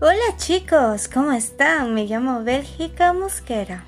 Hola chicos, ¿cómo están? Me llamo Bélgica Mosquera.